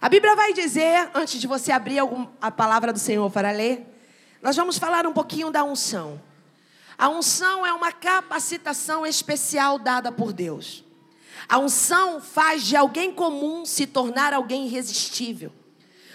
A Bíblia vai dizer, antes de você abrir a palavra do Senhor para ler, nós vamos falar um pouquinho da unção. A unção é uma capacitação especial dada por Deus. A unção faz de alguém comum se tornar alguém irresistível.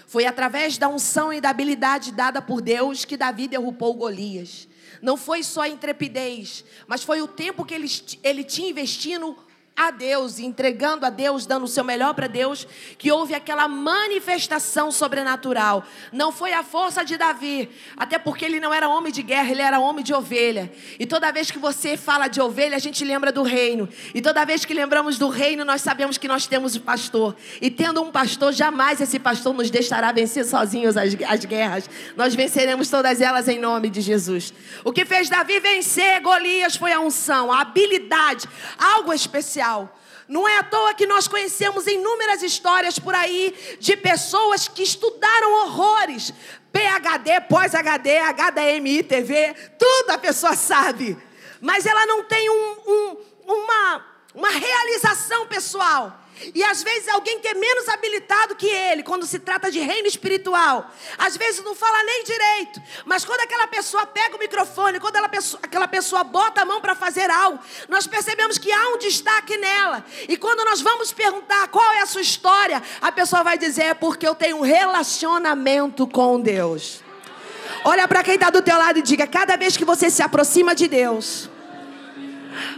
Foi através da unção e da habilidade dada por Deus que Davi derrubou Golias. Não foi só a intrepidez, mas foi o tempo que ele, ele tinha investindo a Deus, entregando a Deus, dando o seu melhor para Deus, que houve aquela manifestação sobrenatural. Não foi a força de Davi, até porque ele não era homem de guerra, ele era homem de ovelha. E toda vez que você fala de ovelha, a gente lembra do reino. E toda vez que lembramos do reino, nós sabemos que nós temos o pastor. E tendo um pastor, jamais esse pastor nos deixará vencer sozinhos as, as guerras. Nós venceremos todas elas em nome de Jesus. O que fez Davi vencer Golias foi a unção, a habilidade, algo especial especial. Não é à toa que nós conhecemos inúmeras histórias por aí de pessoas que estudaram horrores. PHD, pós-HD, HDMI, TV, tudo a pessoa sabe. Mas ela não tem um, um, uma, uma realização pessoal. E às vezes alguém que é menos habilitado que ele, quando se trata de reino espiritual, às vezes não fala nem direito, mas quando aquela pessoa pega o microfone, quando ela, aquela pessoa bota a mão para fazer algo, nós percebemos que há um destaque nela. E quando nós vamos perguntar qual é a sua história, a pessoa vai dizer: é porque eu tenho um relacionamento com Deus. Olha para quem está do teu lado e diga: cada vez que você se aproxima de Deus,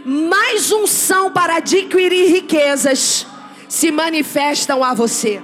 mais unção para adquirir riquezas se manifestam a você.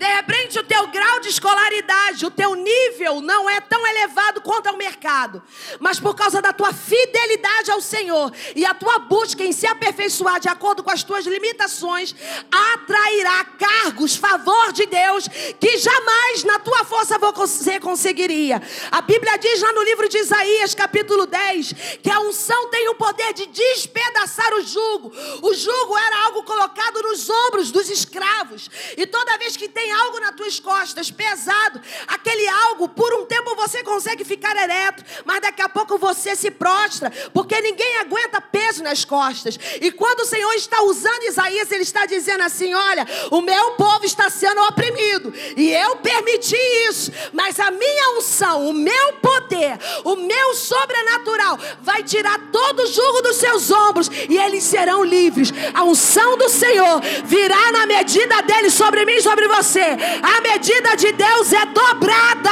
De repente, o teu grau de escolaridade, o teu nível não é tão elevado quanto ao mercado, mas por causa da tua fidelidade ao Senhor e a tua busca em se aperfeiçoar de acordo com as tuas limitações, atrairá cargos, favor de Deus, que jamais na tua força você conseguiria. A Bíblia diz lá no livro de Isaías, capítulo 10, que a unção tem o poder de despedaçar o jugo. O jugo era algo colocado nos ombros dos escravos, e toda vez que tem algo nas tuas costas pesado, aquele algo, por um tempo você consegue ficar ereto, mas daqui a pouco você se prostra, porque ninguém aguenta peso nas costas. E quando o Senhor está usando Isaías, ele está dizendo assim: Olha, o meu povo está sendo oprimido, e eu permiti isso, mas a minha unção, o meu poder, o meu sobrenatural vai tirar todo o jugo dos seus ombros e eles serão livres. A unção do Senhor virá na medida dele sobre mim e sobre você você. A medida de Deus é dobrada.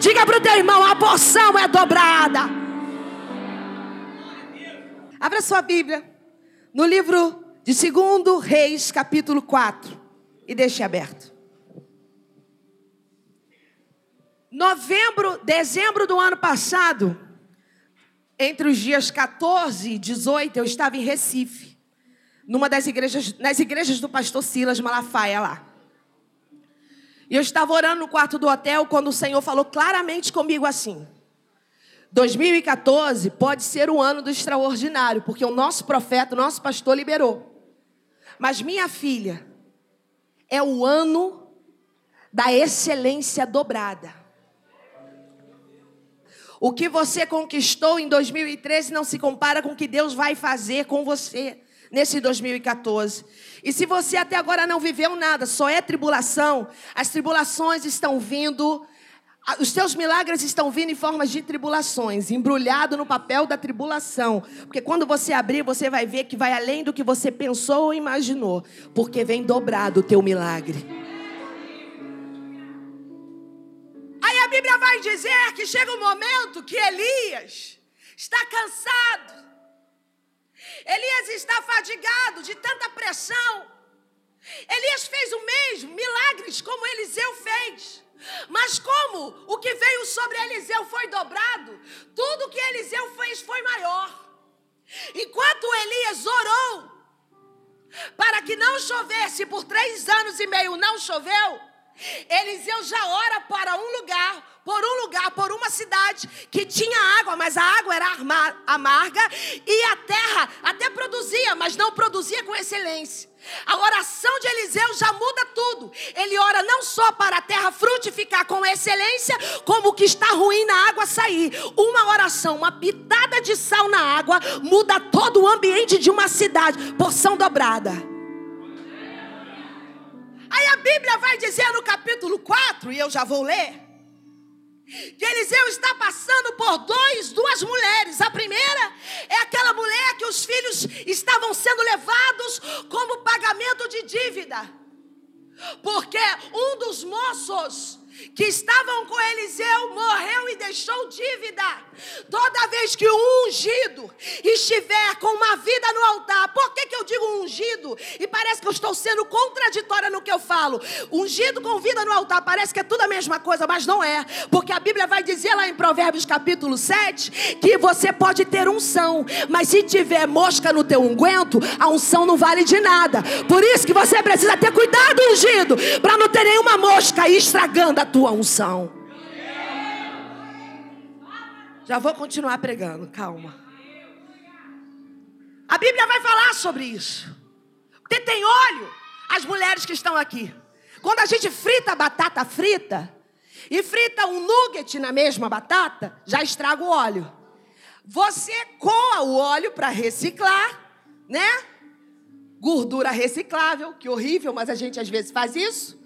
Diga para o teu irmão: a porção é dobrada. Abra sua Bíblia no livro de 2 Reis, capítulo 4, e deixe aberto. Novembro, dezembro do ano passado, entre os dias 14 e 18, eu estava em Recife, numa das igrejas, nas igrejas do pastor Silas Malafaia lá. E eu estava orando no quarto do hotel quando o Senhor falou claramente comigo assim: 2014 pode ser o ano do extraordinário, porque o nosso profeta, o nosso pastor liberou. Mas minha filha, é o ano da excelência dobrada. O que você conquistou em 2013 não se compara com o que Deus vai fazer com você nesse 2014. E se você até agora não viveu nada, só é tribulação, as tribulações estão vindo, os teus milagres estão vindo em formas de tribulações, embrulhado no papel da tribulação. Porque quando você abrir, você vai ver que vai além do que você pensou ou imaginou, porque vem dobrado o teu milagre. Aí a Bíblia vai dizer que chega um momento que Elias está cansado Elias está fadigado de tanta pressão. Elias fez o mesmo, milagres como Eliseu fez. Mas como o que veio sobre Eliseu foi dobrado, tudo que Eliseu fez foi maior. Enquanto Elias orou para que não chovesse por três anos e meio, não choveu. Eliseu já ora para um lugar por um lugar, por uma cidade que tinha água, mas a água era amarga e a terra até produzia, mas não produzia com excelência. A oração de Eliseu já muda tudo. Ele ora não só para a terra frutificar com excelência, como o que está ruim na água sair. Uma oração, uma pitada de sal na água, muda todo o ambiente de uma cidade. Porção dobrada. A Bíblia vai dizer no capítulo 4, e eu já vou ler, que Eliseu está passando por dois, duas mulheres. A primeira é aquela mulher que os filhos estavam sendo levados como pagamento de dívida. Porque um dos moços que estavam com Eliseu morreu e deixou dívida. Toda vez que o ungido estiver com uma vida no altar, por que, que eu digo ungido? E parece que eu estou sendo contraditória no que eu falo. Ungido com vida no altar, parece que é tudo a mesma coisa, mas não é. Porque a Bíblia vai dizer lá em Provérbios capítulo 7 que você pode ter unção, mas se tiver mosca no teu unguento, a unção não vale de nada. Por isso que você precisa ter cuidado ungido, para não ter nenhuma mosca aí estragando a tua unção. Já vou continuar pregando, calma. A Bíblia vai falar sobre isso. Porque tem óleo, as mulheres que estão aqui. Quando a gente frita a batata frita e frita um nugget na mesma batata, já estraga o óleo. Você coa o óleo para reciclar, né? Gordura reciclável, que horrível, mas a gente às vezes faz isso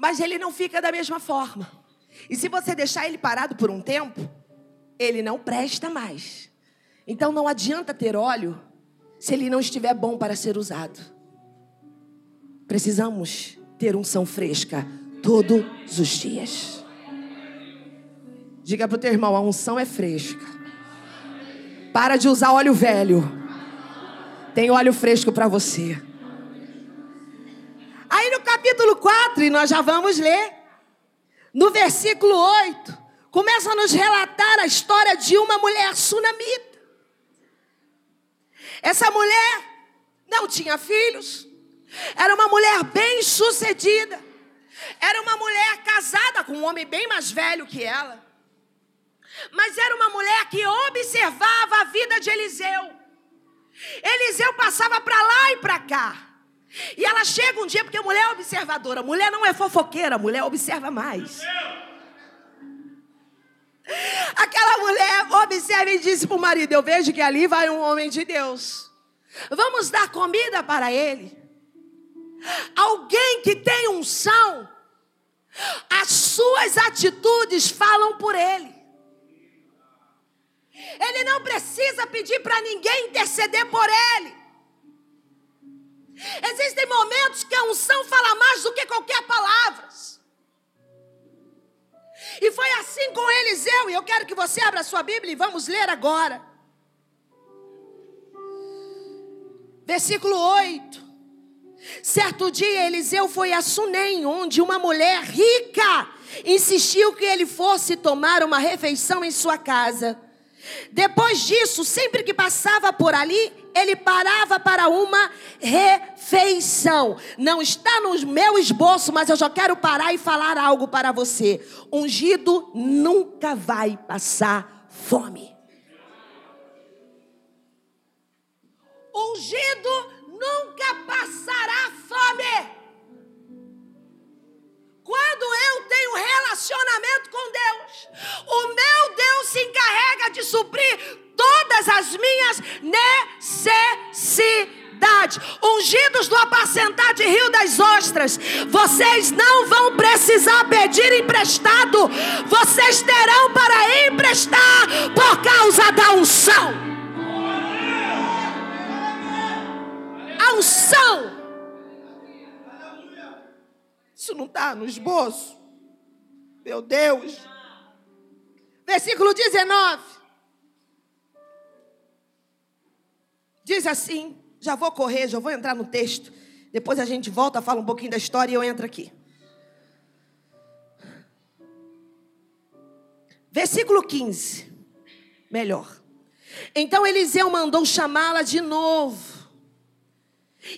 mas ele não fica da mesma forma. E se você deixar ele parado por um tempo, ele não presta mais. Então não adianta ter óleo se ele não estiver bom para ser usado. Precisamos ter unção fresca todos os dias. Diga para o teu irmão: a unção é fresca. Para de usar óleo velho. Tem óleo fresco para você. Aí no capítulo 4, e nós já vamos ler, no versículo 8, começa a nos relatar a história de uma mulher sunamita. Essa mulher não tinha filhos, era uma mulher bem sucedida, era uma mulher casada com um homem bem mais velho que ela, mas era uma mulher que observava a vida de Eliseu. Eliseu passava para lá e para cá. E ela chega um dia, porque a mulher é observadora. Mulher não é fofoqueira, mulher observa mais. Aquela mulher observa e disse para o marido: Eu vejo que ali vai um homem de Deus. Vamos dar comida para ele. Alguém que tem unção, as suas atitudes falam por ele. Ele não precisa pedir para ninguém interceder por ele. Existem momentos que a unção fala mais do que qualquer palavra. E foi assim com Eliseu, e eu quero que você abra a sua Bíblia e vamos ler agora. Versículo 8. Certo dia Eliseu foi a Sunem, onde uma mulher rica insistiu que ele fosse tomar uma refeição em sua casa. Depois disso, sempre que passava por ali, ele parava para uma refeição. Não está no meu esboço, mas eu já quero parar e falar algo para você. Ungido nunca vai passar fome. Ungido nunca passará fome. Quando eu tenho relacionamento com Deus, o meu Deus se encarrega de suprir todas as minhas necessidades. Ungidos do apacentar de Rio das Ostras, vocês não vão precisar pedir emprestado, vocês terão para emprestar por causa da unção. A unção isso não está no esboço? Meu Deus. Versículo 19. Diz assim: já vou correr, já vou entrar no texto. Depois a gente volta, fala um pouquinho da história e eu entro aqui. Versículo 15. Melhor. Então Eliseu mandou chamá-la de novo.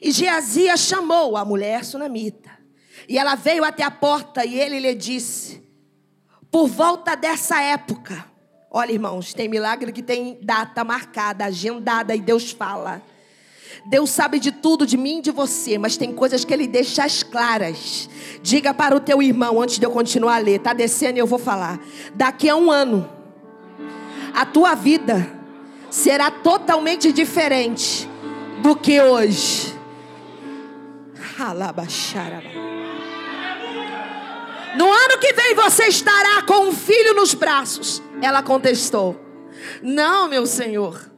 E Geazia chamou a mulher sunamita. E ela veio até a porta e ele lhe disse: Por volta dessa época, olha irmãos, tem milagre que tem data marcada, agendada e Deus fala. Deus sabe de tudo, de mim e de você, mas tem coisas que Ele deixa as claras. Diga para o teu irmão, antes de eu continuar a ler, está descendo e eu vou falar. Daqui a um ano, a tua vida será totalmente diferente do que hoje. No ano que vem você estará com um filho nos braços. Ela contestou: Não, meu senhor,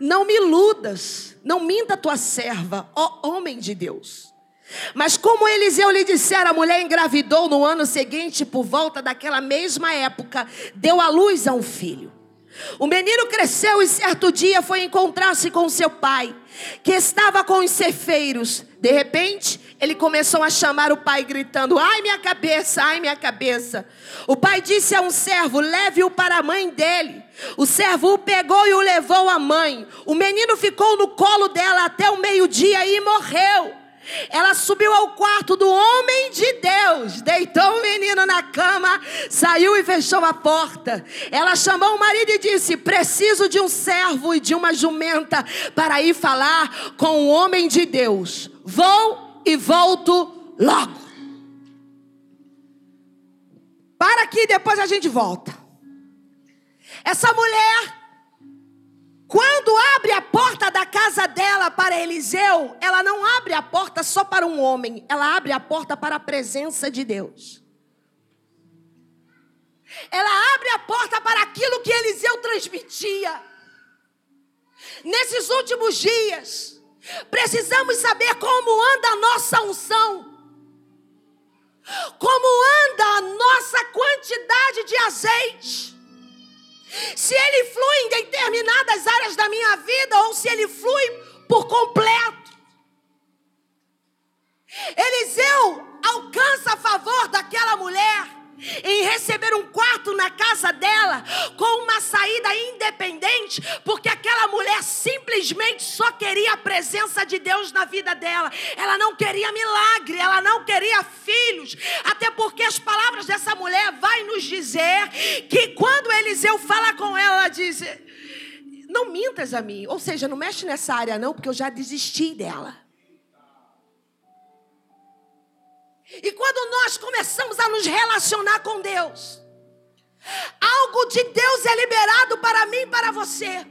não me iludas, não minta tua serva, ó homem de Deus. Mas como Eliseu lhe dissera, a mulher engravidou no ano seguinte, por volta daquela mesma época, deu à luz a um filho. O menino cresceu e certo dia foi encontrar-se com seu pai, que estava com os cefeiros. De repente, ele começou a chamar o pai, gritando: Ai, minha cabeça, ai, minha cabeça. O pai disse a um servo: Leve-o para a mãe dele. O servo o pegou e o levou à mãe. O menino ficou no colo dela até o meio-dia e morreu. Ela subiu ao quarto do homem de Deus, deitou o menino na cama, saiu e fechou a porta. Ela chamou o marido e disse: Preciso de um servo e de uma jumenta para ir falar com o homem de Deus. Vou e volto logo. Para aqui, depois a gente volta. Essa mulher quando abre a porta da casa dela para Eliseu, ela não abre a porta só para um homem, ela abre a porta para a presença de Deus. Ela abre a porta para aquilo que Eliseu transmitia. Nesses últimos dias, precisamos saber como anda a nossa unção. Como anda a nossa quantidade de azeite se ele flui em determinadas áreas da minha vida ou se ele flui por completo. Na casa dela com uma saída independente, porque aquela mulher simplesmente só queria a presença de Deus na vida dela. Ela não queria milagre, ela não queria filhos, até porque as palavras dessa mulher vai nos dizer que quando Eliseu fala com ela, ela diz: "Não mintas a mim", ou seja, não mexe nessa área não, porque eu já desisti dela. E quando nós começamos a nos relacionar com Deus, algo de Deus é liberado para mim e para você.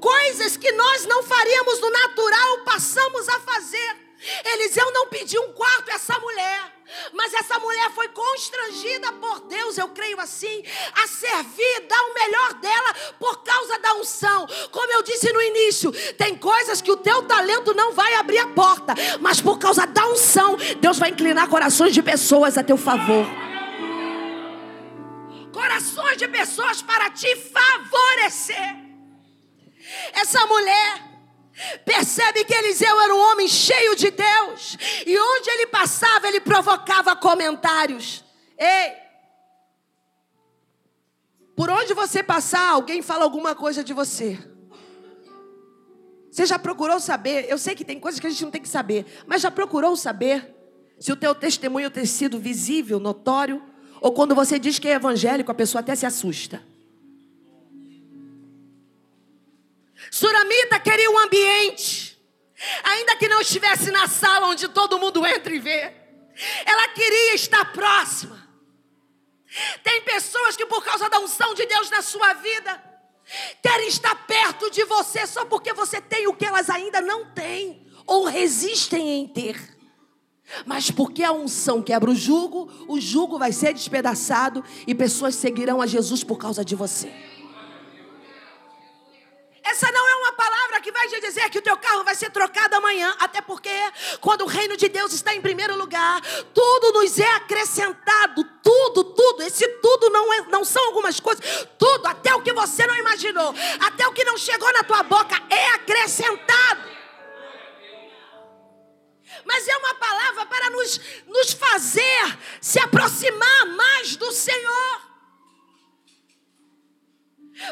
Coisas que nós não faríamos no natural, passamos a fazer. Eliseu não pediu um quarto a essa mulher. Mas essa mulher foi constrangida por Deus, eu creio assim, a servir, dar o melhor dela por causa da unção. Como eu disse no início, tem coisas que o teu talento não vai abrir a porta, mas por causa da unção, Deus vai inclinar corações de pessoas a teu favor. Corações de pessoas para te favorecer. Essa mulher Percebe que Eliseu era um homem cheio de Deus. E onde ele passava, ele provocava comentários. Ei! Por onde você passar, alguém fala alguma coisa de você. Você já procurou saber? Eu sei que tem coisas que a gente não tem que saber, mas já procurou saber se o teu testemunho tem sido visível, notório, ou quando você diz que é evangélico, a pessoa até se assusta. Suramita queria um ambiente, ainda que não estivesse na sala onde todo mundo entra e vê. Ela queria estar próxima. Tem pessoas que, por causa da unção de Deus na sua vida, querem estar perto de você só porque você tem o que elas ainda não têm ou resistem em ter. Mas porque a unção quebra o jugo, o jugo vai ser despedaçado e pessoas seguirão a Jesus por causa de você. Essa não é uma palavra que vai te dizer que o teu carro vai ser trocado amanhã, até porque quando o reino de Deus está em primeiro lugar, tudo nos é acrescentado, tudo, tudo. Esse tudo não, é, não são algumas coisas, tudo, até o que você não imaginou, até o que não chegou na tua boca é acrescentado. Mas é uma palavra para nos, nos fazer se aproximar mais do Senhor.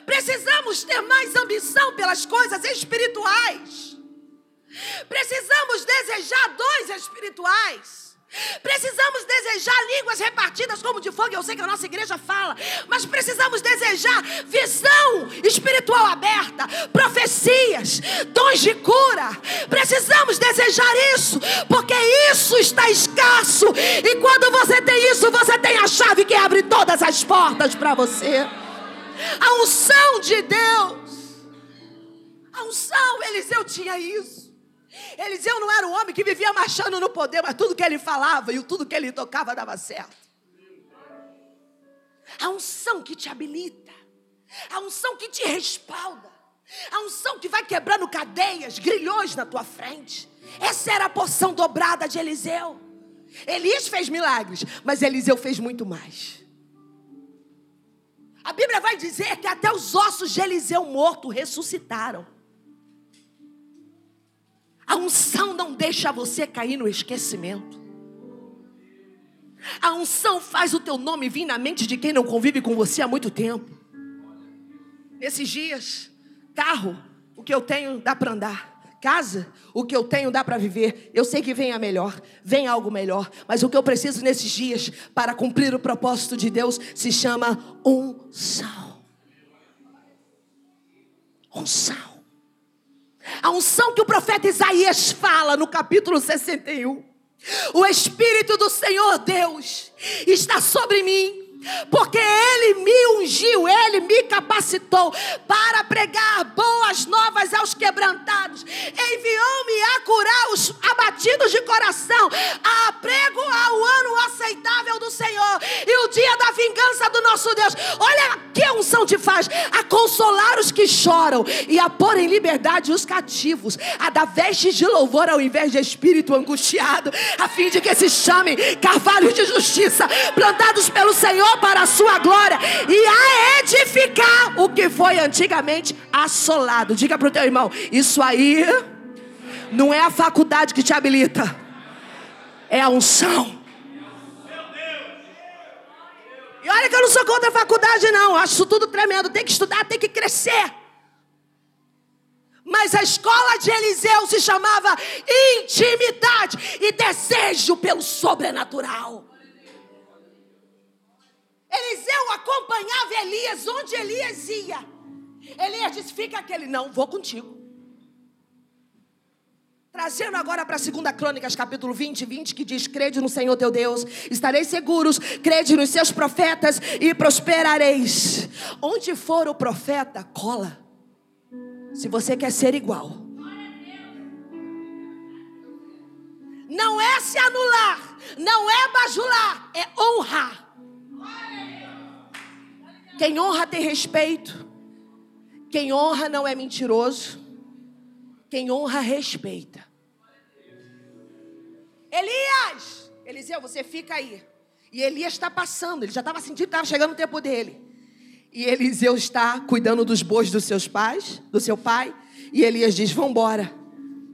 Precisamos ter mais ambição pelas coisas espirituais. Precisamos desejar dons espirituais. Precisamos desejar línguas repartidas como de fogo, eu sei que a nossa igreja fala, mas precisamos desejar visão espiritual aberta, profecias, dons de cura. Precisamos desejar isso, porque isso está escasso, e quando você tem isso, você tem a chave que abre todas as portas para você. A unção de Deus. A unção, Eliseu tinha isso. Eliseu não era um homem que vivia marchando no poder, mas tudo que ele falava e tudo que ele tocava dava certo. A unção que te habilita, a unção que te respalda, a unção que vai quebrando cadeias, grilhões na tua frente. Essa era a porção dobrada de Eliseu. Elias fez milagres, mas Eliseu fez muito mais. A Bíblia vai dizer que até os ossos de Eliseu morto ressuscitaram. A unção não deixa você cair no esquecimento. A unção faz o teu nome vir na mente de quem não convive com você há muito tempo. Esses dias, carro, o que eu tenho dá para andar. Casa, o que eu tenho dá para viver. Eu sei que vem a melhor, vem algo melhor. Mas o que eu preciso nesses dias para cumprir o propósito de Deus se chama unção. Unção. A unção que o profeta Isaías fala no capítulo 61. O Espírito do Senhor Deus está sobre mim porque Ele me ungiu, Ele me capacitou para pregar boas novas aos quebrantados, enviou-me a curar os abatidos de coração, a prego ao ano aceitável do Senhor e o dia da vingança do nosso Deus. Olha que unção te faz: a consolar os que choram e a pôr em liberdade os cativos, a dar vestes de louvor ao invés de espírito angustiado, a fim de que se chamem carvalhos de justiça, plantados pelo Senhor para a sua glória e a edificar o que foi antigamente assolado. Diga para o teu irmão: isso aí não é a faculdade que te habilita, é a unção. E olha que eu não sou contra a faculdade, não. Acho isso tudo tremendo. Tem que estudar, tem que crescer. Mas a escola de Eliseu se chamava intimidade e desejo pelo sobrenatural. Eliseu acompanhava Elias onde Elias ia. Elias disse: Fica aquele, não, vou contigo. Trazendo agora para 2 Crônicas, capítulo 20, 20, que diz: Crede no Senhor teu Deus, estareis seguros, crede nos seus profetas e prosperareis. Onde for o profeta, cola. Se você quer ser igual. Não é se anular, não é bajular, é honrar. Quem honra tem respeito. Quem honra não é mentiroso. Quem honra respeita. Elias, Eliseu, você fica aí. E Elias está passando, ele já estava sentindo que estava chegando o tempo dele. E Eliseu está cuidando dos bois dos seus pais, do seu pai. E Elias diz: Vambora.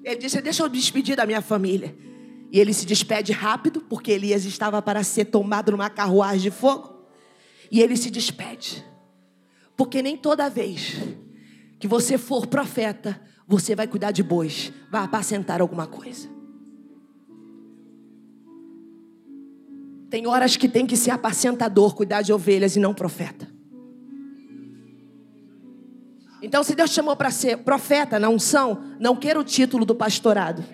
Ele disse: Deixa eu despedir da minha família. E ele se despede rápido, porque Elias estava para ser tomado numa carruagem de fogo. E ele se despede. Porque nem toda vez que você for profeta, você vai cuidar de bois, vai apacentar alguma coisa. Tem horas que tem que ser apacentador, cuidar de ovelhas e não profeta. Então, se Deus chamou para ser profeta na unção, não queira o título do pastorado.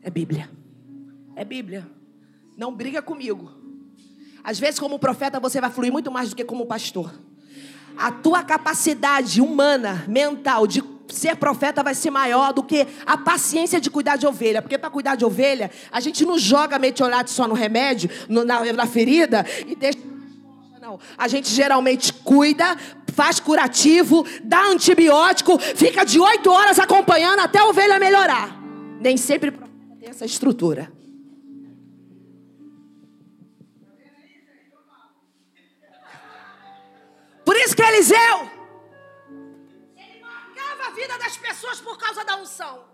É Bíblia. É Bíblia. Não briga comigo. Às vezes, como profeta, você vai fluir muito mais do que como pastor. A tua capacidade humana, mental, de ser profeta vai ser maior do que a paciência de cuidar de ovelha. Porque para cuidar de ovelha, a gente não joga metiolate só no remédio, no, na, na ferida e deixa. Não. A gente geralmente cuida, faz curativo, dá antibiótico, fica de oito horas acompanhando até a ovelha melhorar. Nem sempre tem essa estrutura. Por isso que Eliseu, ele marcava a vida das pessoas por causa da unção.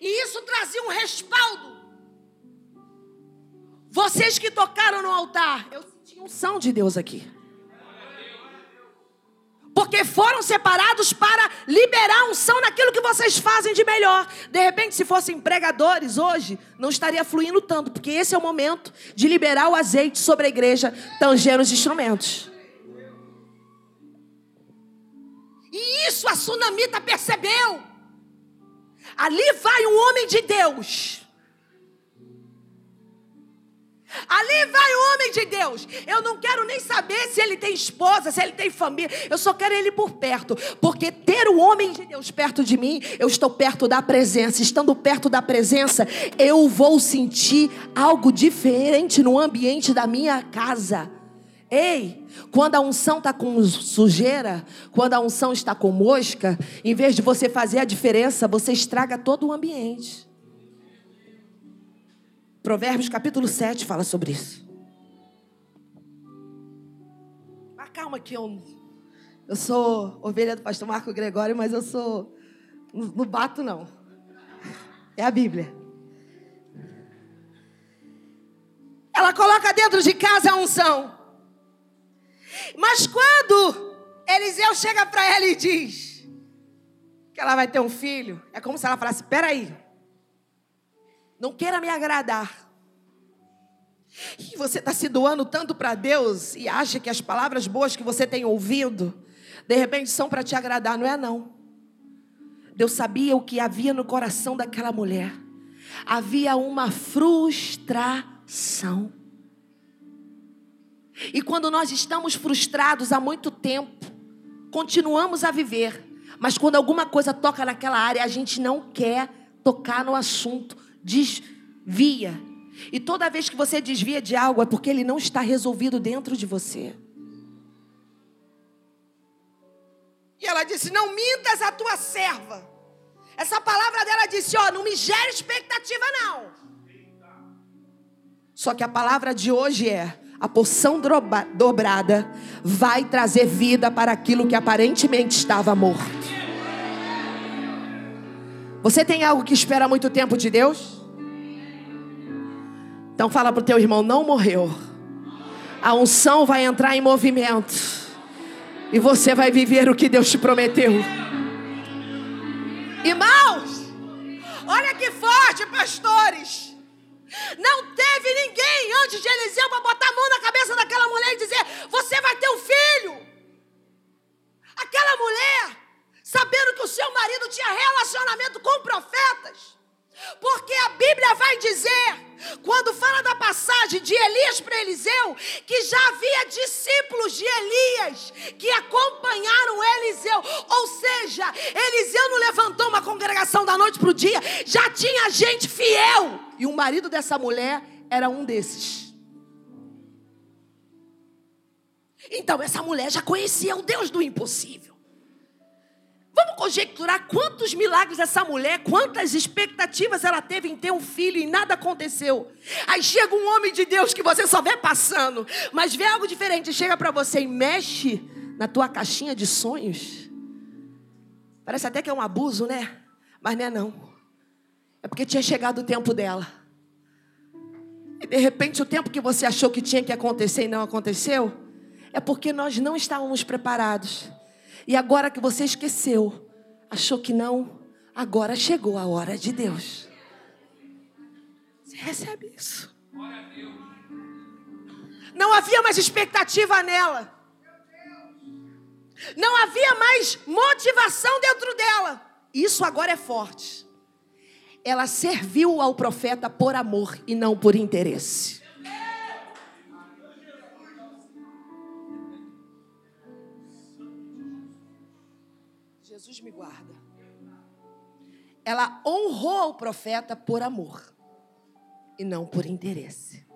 E isso trazia um respaldo. Vocês que tocaram no altar, eu senti unção de Deus aqui. Porque foram separados para liberar unção naquilo que vocês fazem de melhor. De repente, se fossem pregadores hoje, não estaria fluindo tanto, porque esse é o momento de liberar o azeite sobre a igreja, tangendo os instrumentos. Isso a sunamita percebeu. Ali vai um homem de Deus. Ali vai o homem de Deus. Eu não quero nem saber se ele tem esposa, se ele tem família. Eu só quero ele por perto. Porque ter o homem de Deus perto de mim, eu estou perto da presença. Estando perto da presença, eu vou sentir algo diferente no ambiente da minha casa. Ei, quando a unção está com sujeira, quando a unção está com mosca, em vez de você fazer a diferença, você estraga todo o ambiente. Provérbios capítulo 7 fala sobre isso. Mas calma que eu, eu sou ovelha do pastor Marco Gregório, mas eu sou. Não bato, não. É a Bíblia. Ela coloca dentro de casa a unção. Mas quando Eliseu chega para ela e diz que ela vai ter um filho, é como se ela falasse: peraí, não queira me agradar. E você está se doando tanto para Deus e acha que as palavras boas que você tem ouvido, de repente são para te agradar, não é não. Deus sabia o que havia no coração daquela mulher. Havia uma frustração. E quando nós estamos frustrados há muito tempo, continuamos a viver, mas quando alguma coisa toca naquela área, a gente não quer tocar no assunto, desvia. E toda vez que você desvia de algo é porque ele não está resolvido dentro de você. E ela disse: Não mintas a tua serva. Essa palavra dela disse: Ó, não me gere expectativa, não. Só que a palavra de hoje é: a porção dobrada vai trazer vida para aquilo que aparentemente estava morto. Você tem algo que espera muito tempo de Deus? Então fala para o teu irmão, não morreu. A unção vai entrar em movimento. E você vai viver o que Deus te prometeu. Irmãos, olha que forte, pastores. Não teve ninguém antes de Eliseu para botar a mão na cabeça daquela mulher e dizer: Você vai ter um filho. Aquela mulher, sabendo que o seu marido tinha relacionamento com profetas, porque a Bíblia vai dizer, quando fala da passagem de Elias para Eliseu, que já havia discípulos de Elias que acompanharam Eliseu. Ou seja, Eliseu não levantou uma congregação da noite para o dia, já tinha gente fiel. E o marido dessa mulher era um desses. Então, essa mulher já conhecia o Deus do impossível. Vamos conjecturar quantos milagres essa mulher, quantas expectativas ela teve em ter um filho e nada aconteceu. Aí chega um homem de Deus que você só vê passando, mas vê algo diferente, chega para você e mexe na tua caixinha de sonhos. Parece até que é um abuso, né? Mas não é não. É porque tinha chegado o tempo dela. E de repente o tempo que você achou que tinha que acontecer e não aconteceu, é porque nós não estávamos preparados. E agora que você esqueceu, achou que não, agora chegou a hora de Deus. Você recebe isso. Não havia mais expectativa nela. Não havia mais motivação dentro dela. Isso agora é forte. Ela serviu ao profeta por amor e não por interesse. Jesus me guarda. Ela honrou o profeta por amor e não por interesse.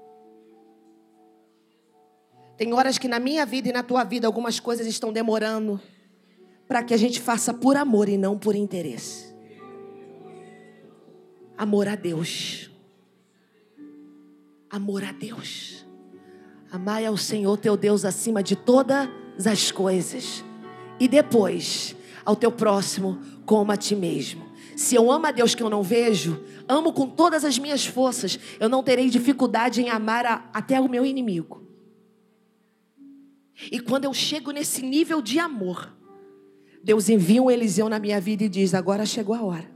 Tem horas que na minha vida e na tua vida algumas coisas estão demorando para que a gente faça por amor e não por interesse. Amor a Deus. Amor a Deus. Amai ao Senhor teu Deus acima de todas as coisas. E depois, ao teu próximo como a ti mesmo. Se eu amo a Deus que eu não vejo, amo com todas as minhas forças, eu não terei dificuldade em amar a, até o meu inimigo. E quando eu chego nesse nível de amor, Deus envia um Eliseu na minha vida e diz: Agora chegou a hora.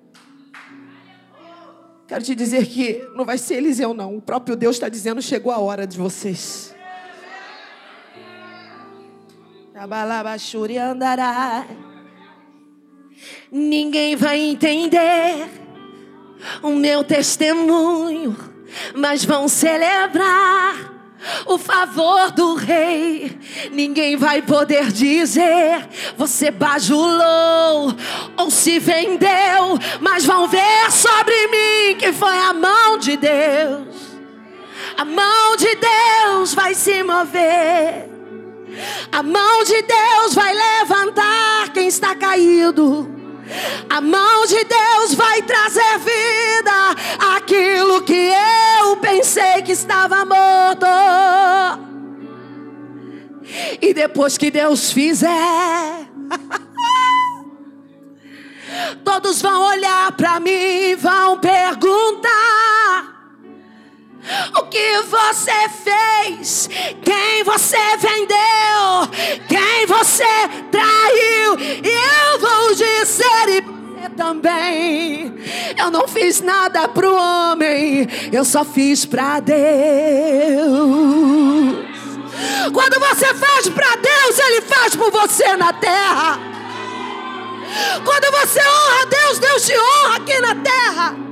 Quero te dizer que não vai ser Eliseu, não. O próprio Deus está dizendo: Chegou a hora de vocês. Andará. Ninguém vai entender o meu testemunho mas vão celebrar o favor do rei. Ninguém vai poder dizer você bajulou ou se vendeu, mas vão ver sobre mim que foi a mão de Deus. A mão de Deus vai se mover. A mão de Deus vai levantar quem está caído. A mão de Deus vai trazer vida àquilo que eu pensei que estava morto. E depois que Deus fizer, todos vão olhar para mim vão perguntar. Que você fez? Quem você vendeu? Quem você traiu? E eu vou dizer e você também. Eu não fiz nada pro homem, eu só fiz para Deus. Quando você faz para Deus, Ele faz por você na terra. Quando você honra Deus, Deus te honra aqui na terra.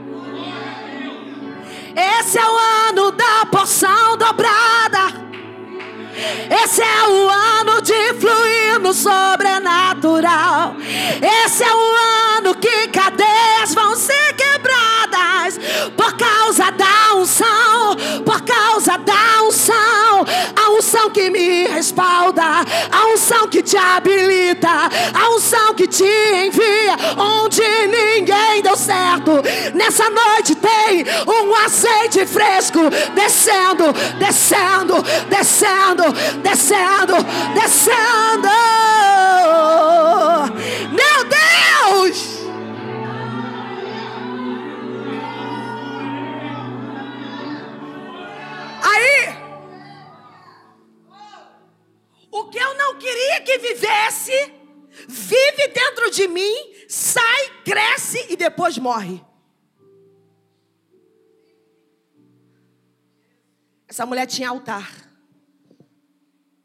Esse é o ano da porção dobrada. Esse é o ano de fluir no sobrenatural. Esse é o ano que cadeias vão ser quebradas por causa da unção, por causa da unção, unção que me respalda, a unção que te habilita, a unção que te envia onde ninguém deu certo. Nessa noite tem um azeite fresco descendo, descendo, descendo, descendo, descendo. Queria que vivesse, vive dentro de mim, sai, cresce e depois morre. Essa mulher tinha altar.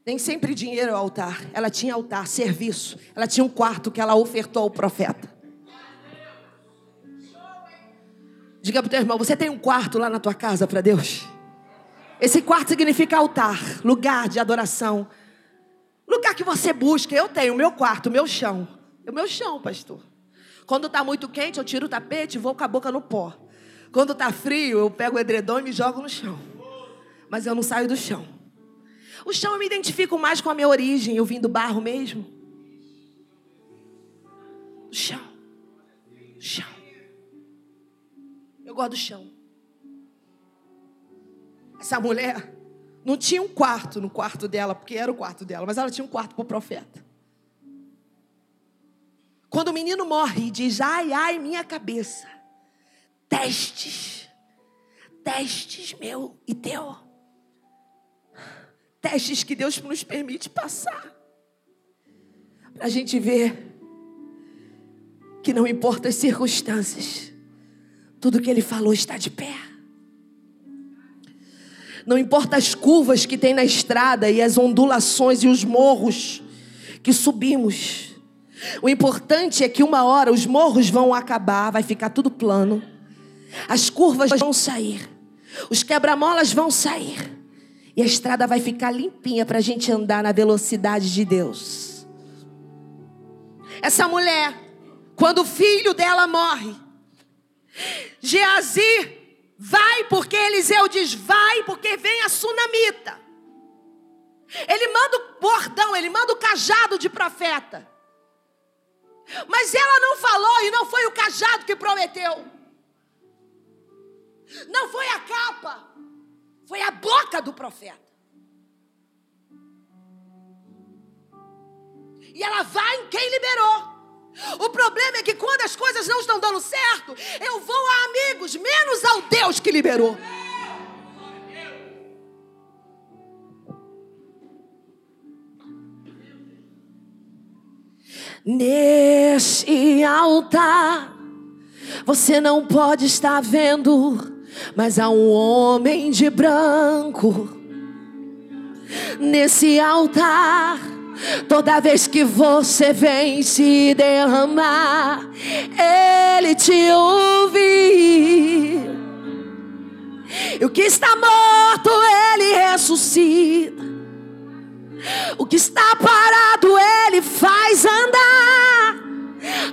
Nem sempre dinheiro é altar. Ela tinha altar, serviço. Ela tinha um quarto que ela ofertou ao profeta. Diga para o teu irmão: você tem um quarto lá na tua casa para Deus? Esse quarto significa altar, lugar de adoração. Lugar que você busca. Eu tenho o meu quarto, o meu chão. O meu chão, pastor. Quando está muito quente, eu tiro o tapete e vou com a boca no pó. Quando está frio, eu pego o edredom e me jogo no chão. Mas eu não saio do chão. O chão eu me identifico mais com a minha origem. Eu vim do barro mesmo. O chão. O chão. Eu gosto do chão. Essa mulher não tinha um quarto no quarto dela, porque era o quarto dela, mas ela tinha um quarto para o profeta. Quando o menino morre e diz: Ai, ai, minha cabeça. Testes. Testes meu e teu. Testes que Deus nos permite passar. Para a gente ver que não importa as circunstâncias, tudo que Ele falou está de pé. Não importa as curvas que tem na estrada e as ondulações e os morros que subimos. O importante é que uma hora os morros vão acabar, vai ficar tudo plano. As curvas vão sair. Os quebra-molas vão sair. E a estrada vai ficar limpinha para a gente andar na velocidade de Deus. Essa mulher, quando o filho dela morre, Geazi vai porque Eliseu diz: vai porque vem a sunamita. Ele manda o bordão, ele manda o cajado de profeta. Mas ela não falou e não foi o cajado que prometeu. Não foi a capa, foi a boca do profeta. E ela vai em quem liberou. O problema é que quando as coisas não estão dando certo, eu vou a amigos, menos ao Deus que liberou. Nesse altar, você não pode estar vendo mas há um homem de branco nesse altar. Toda vez que você vem se derramar, Ele te ouve. E o que está morto, ele ressuscita. O que está parado, ele faz andar.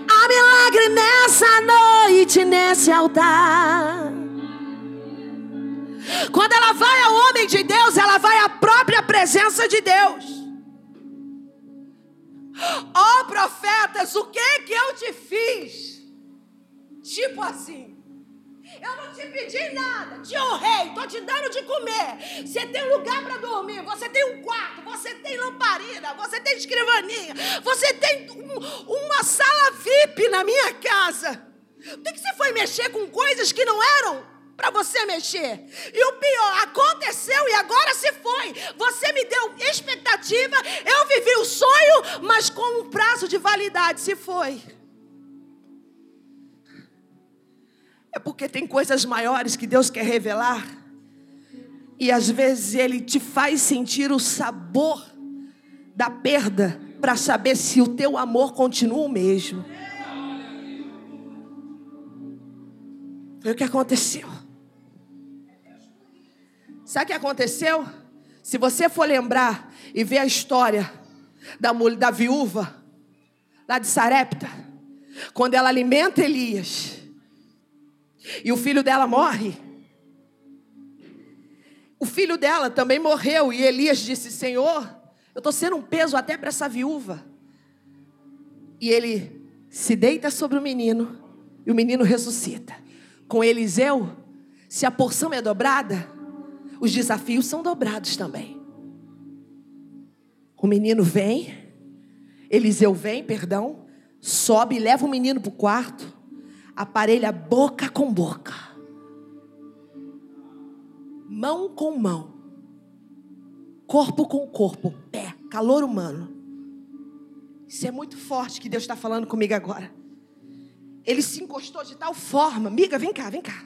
Há milagre nessa noite, nesse altar. Quando ela vai ao homem de Deus, ela vai à própria presença de Deus. O que que eu te fiz? Tipo assim. Eu não te pedi nada, te honrei, estou te dando de comer. Você tem lugar para dormir, você tem um quarto, você tem lamparina, você tem escrivaninha, você tem um, uma sala VIP na minha casa. Por que, que você foi mexer com coisas que não eram para você mexer. E o pior, aconteceu e agora se foi. Você me deu expectativa, eu vivi o sonho, mas com um prazo de validade se foi. É porque tem coisas maiores que Deus quer revelar. E às vezes Ele te faz sentir o sabor da perda para saber se o teu amor continua o mesmo. Foi o que aconteceu. Sabe o que aconteceu? Se você for lembrar e ver a história da, da viúva lá de Sarepta, quando ela alimenta Elias, e o filho dela morre. O filho dela também morreu. E Elias disse: Senhor, eu estou sendo um peso até para essa viúva. E ele se deita sobre o menino. E o menino ressuscita. Com Eliseu, se a porção é dobrada, os desafios são dobrados também. O menino vem, Eliseu vem, perdão, sobe e leva o menino para o quarto aparelha boca com boca, mão com mão, corpo com corpo, pé, calor humano. Isso é muito forte que Deus está falando comigo agora. Ele se encostou de tal forma, amiga, vem cá, vem cá.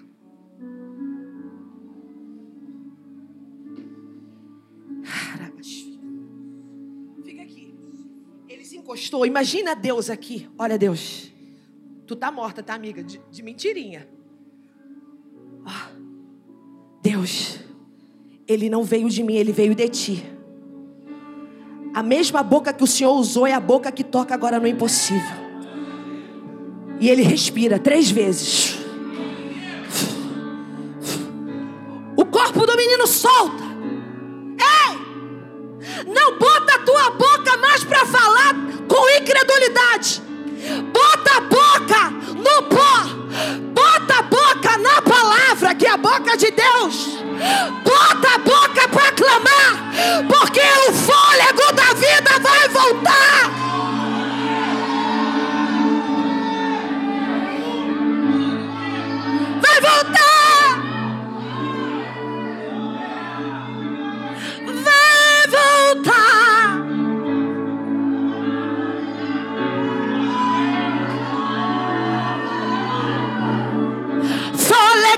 Encostou. Imagina Deus aqui. Olha Deus. Tu tá morta, tá, amiga? De, de mentirinha. Ah, Deus, Ele não veio de mim, Ele veio de ti. A mesma boca que o Senhor usou é a boca que toca agora no impossível. E Ele respira três vezes. O corpo do menino solta. Ei! Não Bota a boca no pó. Bota a boca na palavra, que é a boca de Deus.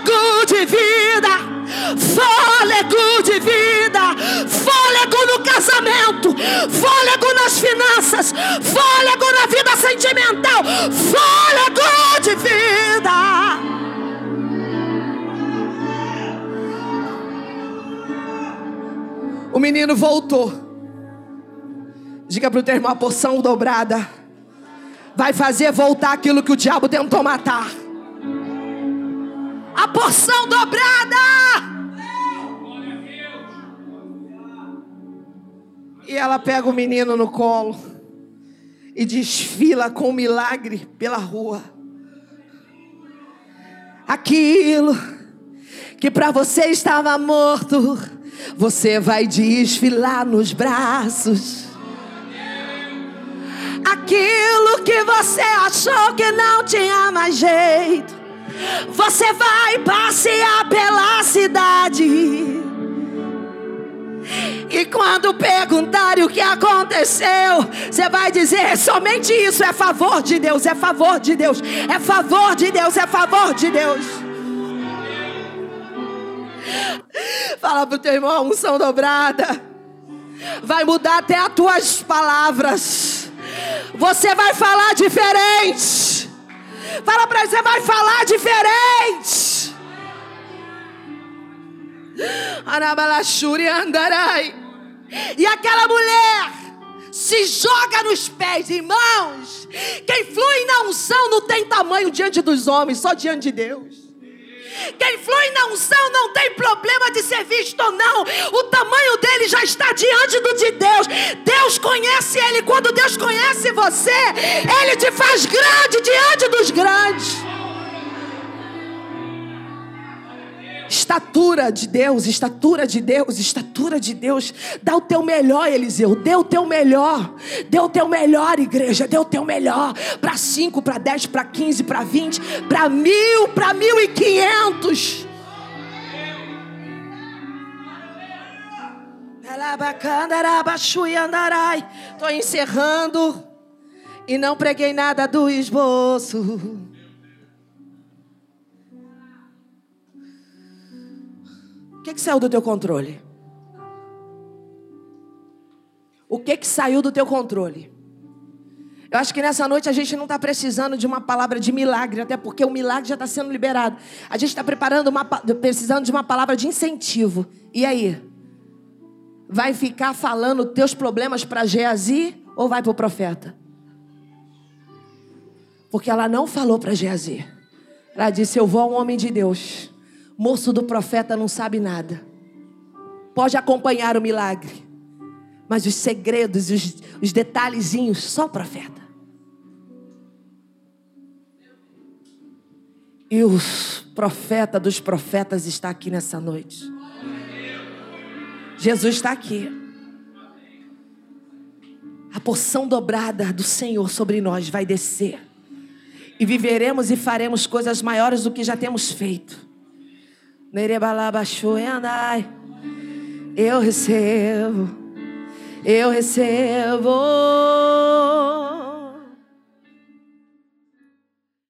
Fôlego de vida, fôlego de vida, fôlego no casamento, fôlego nas finanças, fôlego na vida sentimental, fôlego de vida. O menino voltou. Diga para o teu irmão, a porção dobrada vai fazer voltar aquilo que o diabo tentou matar a porção dobrada. E ela pega o menino no colo e desfila com milagre pela rua. Aquilo que para você estava morto, você vai desfilar nos braços. Aquilo que você achou que não tinha mais jeito você vai passear pela cidade. E quando perguntarem o que aconteceu, você vai dizer: somente isso é favor de Deus, é favor de Deus, é favor de Deus, é favor de Deus. Fala pro teu irmão, a unção dobrada vai mudar até as tuas palavras. Você vai falar diferente. Fala para você vai falar diferente. Andarai. E aquela mulher se joga nos pés, irmãos. Quem flui na unção não tem tamanho diante dos homens, só diante de Deus. Quem flui na unção não tem problema de ser visto ou não. O tamanho dele já está diante do de Deus. Deus conhece ele. Quando Deus conhece você, ele te faz grande diante dos grandes. Estatura de Deus, estatura de Deus, estatura de Deus. Dá o teu melhor, Eliseu. Dê o teu melhor. Dê o teu melhor, igreja. Dê o teu melhor. Para 5, para 10, para 15, para 20, para mil, para mil e quinhentos. Estou encerrando e não preguei nada do esboço. O que, que saiu do teu controle? O que, que saiu do teu controle? Eu acho que nessa noite a gente não está precisando de uma palavra de milagre, até porque o milagre já está sendo liberado. A gente está preparando uma, precisando de uma palavra de incentivo. E aí? Vai ficar falando teus problemas para Geazi ou vai para o profeta? Porque ela não falou para Geazi. Ela disse: Eu vou a um homem de Deus moço do profeta não sabe nada. Pode acompanhar o milagre, mas os segredos, os, os detalhezinhos, só o profeta. E o profeta dos profetas está aqui nessa noite. Jesus está aqui. A porção dobrada do Senhor sobre nós vai descer. E viveremos e faremos coisas maiores do que já temos feito. Eu recebo, eu recebo.